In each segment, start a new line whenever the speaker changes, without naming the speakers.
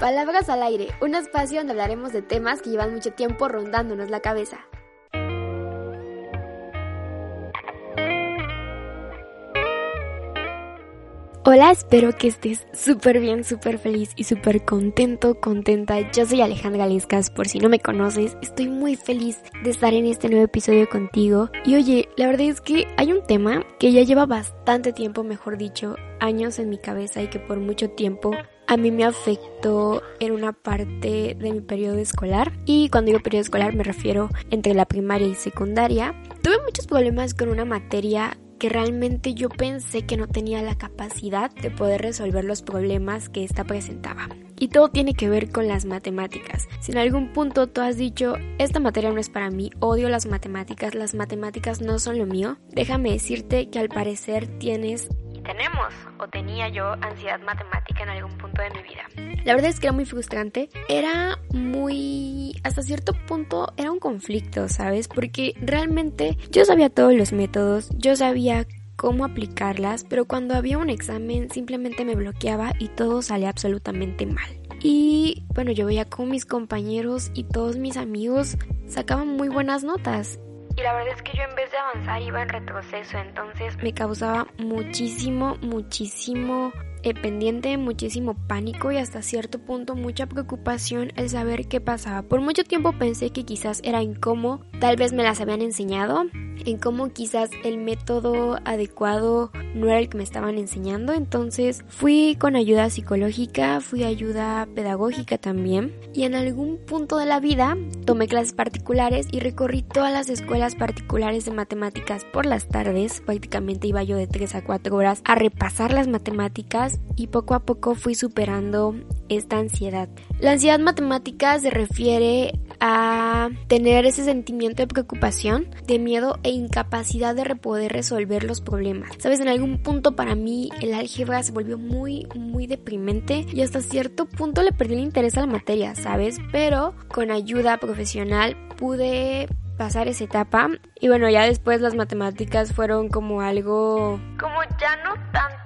Palabras al aire, un espacio donde hablaremos de temas que llevan mucho tiempo rondándonos la cabeza. Hola, espero que estés súper bien, súper feliz y súper contento, contenta. Yo soy Alejandra Lescas, por si no me conoces, estoy muy feliz de estar en este nuevo episodio contigo. Y oye, la verdad es que hay un tema que ya lleva bastante tiempo, mejor dicho, años en mi cabeza y que por mucho tiempo a mí me afectó en una parte de mi periodo escolar. Y cuando digo periodo escolar me refiero entre la primaria y secundaria. Tuve muchos problemas con una materia que realmente yo pensé que no tenía la capacidad de poder resolver los problemas que esta presentaba. Y todo tiene que ver con las matemáticas. Si en algún punto tú has dicho, esta materia no es para mí, odio las matemáticas, las matemáticas no son lo mío, déjame decirte que al parecer tienes tenemos o tenía yo ansiedad matemática en algún punto de mi vida. La verdad es que era muy frustrante, era muy, hasta cierto punto era un conflicto, ¿sabes? Porque realmente yo sabía todos los métodos, yo sabía cómo aplicarlas, pero cuando había un examen simplemente me bloqueaba y todo salía absolutamente mal. Y bueno, yo veía como mis compañeros y todos mis amigos sacaban muy buenas notas y la verdad es que yo en vez de avanzar iba en retroceso, entonces me causaba muchísimo, muchísimo eh, pendiente, muchísimo pánico y hasta cierto punto mucha preocupación el saber qué pasaba. Por mucho tiempo pensé que quizás era en cómo tal vez me las habían enseñado, en cómo quizás el método adecuado no era el que me estaban enseñando. Entonces fui con ayuda psicológica, fui ayuda pedagógica también. Y en algún punto de la vida tomé clases particulares y recorrí todas las escuelas particulares de matemáticas por las tardes. Prácticamente iba yo de 3 a 4 horas a repasar las matemáticas y poco a poco fui superando esta ansiedad. La ansiedad matemática se refiere a tener ese sentimiento de preocupación, de miedo e incapacidad de poder resolver los problemas. Sabes, en algún punto para mí el álgebra se volvió muy, muy deprimente y hasta cierto punto le perdí el interés a la materia, ¿sabes? Pero con ayuda profesional pude pasar esa etapa y bueno ya después las matemáticas fueron como algo como ya no tanto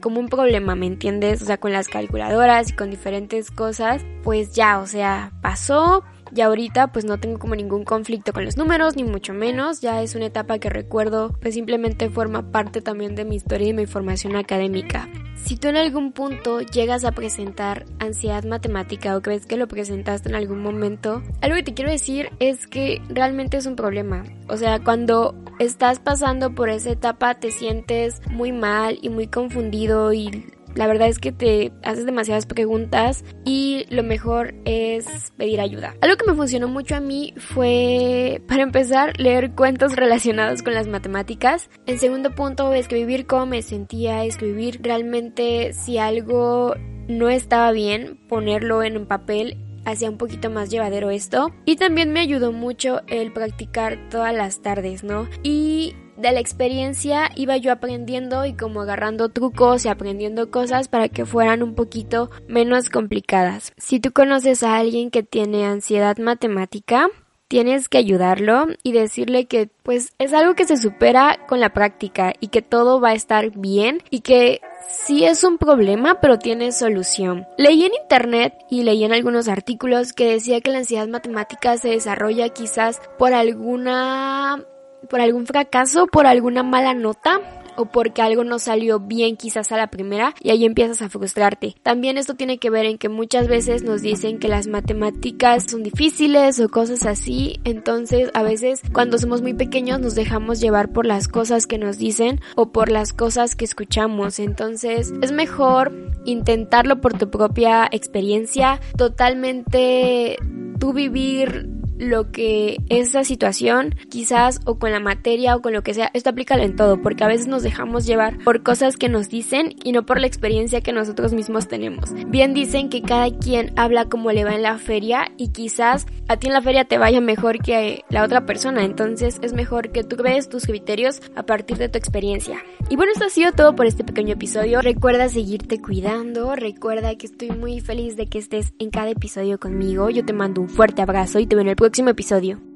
como un problema, ¿me entiendes? O sea, con las calculadoras y con diferentes cosas, pues ya, o sea, pasó, y ahorita pues no tengo como ningún conflicto con los números, ni mucho menos. Ya es una etapa que recuerdo, pues simplemente forma parte también de mi historia y mi formación académica. Si tú en algún punto llegas a presentar ansiedad matemática o crees que lo presentaste en algún momento, algo que te quiero decir es que realmente es un problema. O sea, cuando estás pasando por esa etapa te sientes muy mal y muy confundido y la verdad es que te haces demasiadas preguntas y lo mejor es pedir ayuda. Algo que me funcionó mucho a mí fue, para empezar, leer cuentos relacionados con las matemáticas. En segundo punto, escribir cómo me sentía, escribir realmente si algo no estaba bien, ponerlo en un papel hacía un poquito más llevadero esto. Y también me ayudó mucho el practicar todas las tardes, ¿no? Y de la experiencia iba yo aprendiendo y como agarrando trucos y aprendiendo cosas para que fueran un poquito menos complicadas. Si tú conoces a alguien que tiene ansiedad matemática, tienes que ayudarlo y decirle que pues es algo que se supera con la práctica y que todo va a estar bien y que sí es un problema pero tiene solución. Leí en internet y leí en algunos artículos que decía que la ansiedad matemática se desarrolla quizás por alguna por algún fracaso, por alguna mala nota o porque algo no salió bien quizás a la primera y ahí empiezas a frustrarte. También esto tiene que ver en que muchas veces nos dicen que las matemáticas son difíciles o cosas así, entonces a veces cuando somos muy pequeños nos dejamos llevar por las cosas que nos dicen o por las cosas que escuchamos, entonces es mejor intentarlo por tu propia experiencia, totalmente tú vivir lo que esa situación, quizás o con la materia o con lo que sea, esto aplícalo en todo, porque a veces nos dejamos llevar por cosas que nos dicen y no por la experiencia que nosotros mismos tenemos. Bien dicen que cada quien habla como le va en la feria y quizás a ti en la feria te vaya mejor que la otra persona, entonces es mejor que tú veas tus criterios a partir de tu experiencia. Y bueno, esto ha sido todo por este pequeño episodio. Recuerda seguirte cuidando, recuerda que estoy muy feliz de que estés en cada episodio conmigo. Yo te mando un fuerte abrazo y te veo en el próximo episodio.